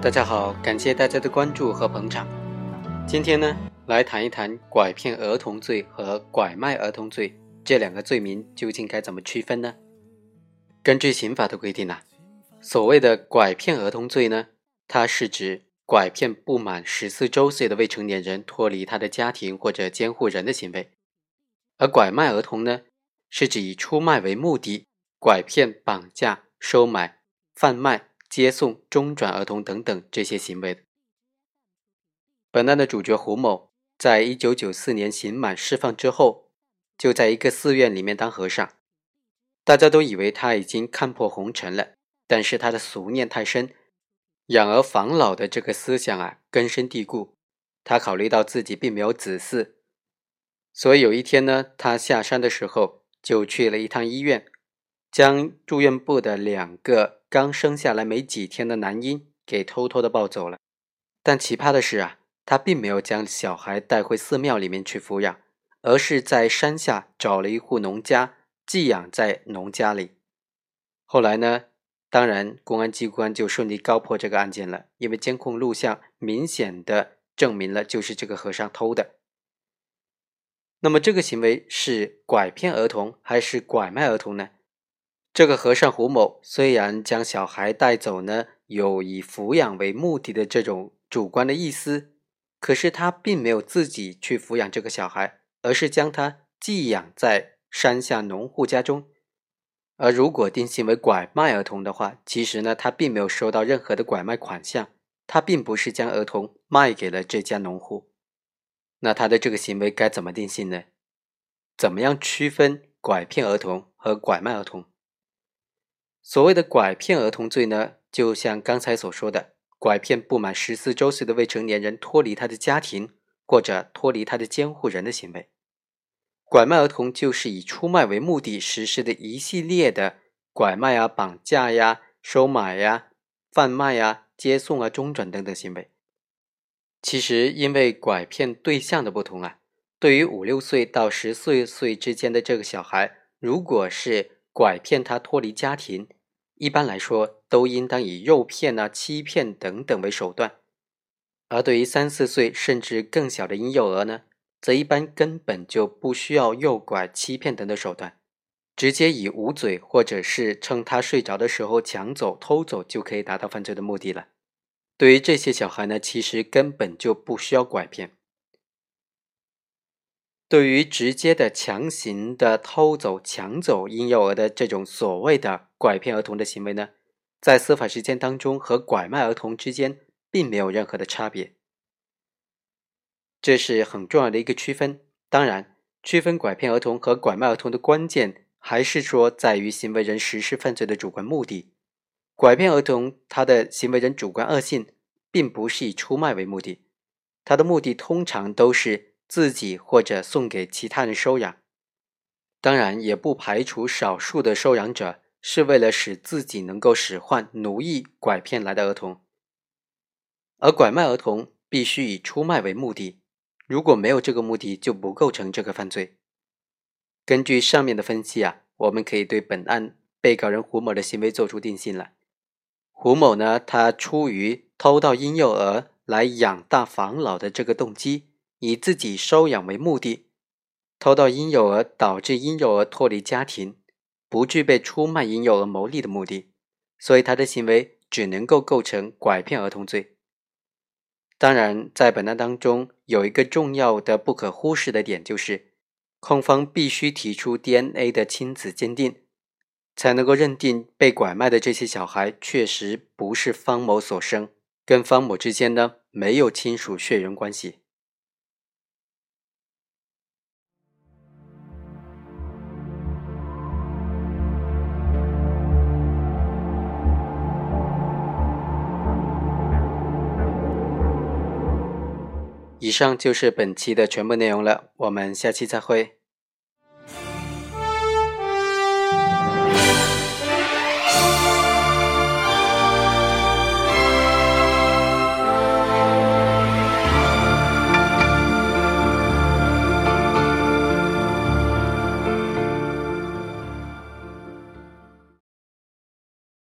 大家好，感谢大家的关注和捧场。今天呢，来谈一谈拐骗儿童罪和拐卖儿童罪这两个罪名究竟该怎么区分呢？根据刑法的规定啊，所谓的拐骗儿童罪呢，它是指拐骗不满十四周岁的未成年人脱离他的家庭或者监护人的行为；而拐卖儿童呢，是指以出卖为目的拐骗、绑架、收买、贩卖。接送、中转儿童等等这些行为。本案的主角胡某，在一九九四年刑满释放之后，就在一个寺院里面当和尚。大家都以为他已经看破红尘了，但是他的俗念太深，养儿防老的这个思想啊根深蒂固。他考虑到自己并没有子嗣，所以有一天呢，他下山的时候就去了一趟医院，将住院部的两个。刚生下来没几天的男婴给偷偷的抱走了，但奇葩的是啊，他并没有将小孩带回寺庙里面去抚养，而是在山下找了一户农家寄养在农家里。后来呢，当然公安机关就顺利告破这个案件了，因为监控录像明显的证明了就是这个和尚偷的。那么这个行为是拐骗儿童还是拐卖儿童呢？这个和尚胡某虽然将小孩带走呢，有以抚养为目的的这种主观的意思，可是他并没有自己去抚养这个小孩，而是将他寄养在山下农户家中。而如果定性为拐卖儿童的话，其实呢，他并没有收到任何的拐卖款项，他并不是将儿童卖给了这家农户。那他的这个行为该怎么定性呢？怎么样区分拐骗儿童和拐卖儿童？所谓的拐骗儿童罪呢，就像刚才所说的，拐骗不满十四周岁的未成年人脱离他的家庭或者脱离他的监护人的行为。拐卖儿童就是以出卖为目的实施的一系列的拐卖啊、绑架呀、收买呀、贩卖呀、接送啊、中转等等行为。其实因为拐骗对象的不同啊，对于五六岁到十四岁之间的这个小孩，如果是拐骗他脱离家庭，一般来说，都应当以诱骗啊、欺骗等等为手段；而对于三四岁甚至更小的婴幼儿呢，则一般根本就不需要诱拐、欺骗等等手段，直接以捂嘴或者是趁他睡着的时候抢走、偷走就可以达到犯罪的目的了。对于这些小孩呢，其实根本就不需要拐骗。对于直接的强行的偷走、抢走婴幼儿的这种所谓的拐骗儿童的行为呢，在司法实践当中和拐卖儿童之间并没有任何的差别，这是很重要的一个区分。当然，区分拐骗儿童和拐卖儿童的关键还是说在于行为人实施犯罪的主观目的。拐骗儿童，他的行为人主观恶性，并不是以出卖为目的，他的目的通常都是。自己或者送给其他人收养，当然也不排除少数的收养者是为了使自己能够使唤奴役拐骗来的儿童，而拐卖儿童必须以出卖为目的，如果没有这个目的就不构成这个犯罪。根据上面的分析啊，我们可以对本案被告人胡某的行为做出定性了。胡某呢，他出于偷盗婴幼儿来养大防老的这个动机。以自己收养为目的，偷盗婴幼儿，导致婴幼儿脱离家庭，不具备出卖婴幼儿牟利的目的，所以他的行为只能够构成拐骗儿童罪。当然，在本案当中，有一个重要的不可忽视的点，就是控方必须提出 DNA 的亲子鉴定，才能够认定被拐卖的这些小孩确实不是方某所生，跟方某之间呢没有亲属血缘关系。以上就是本期的全部内容了，我们下期再会。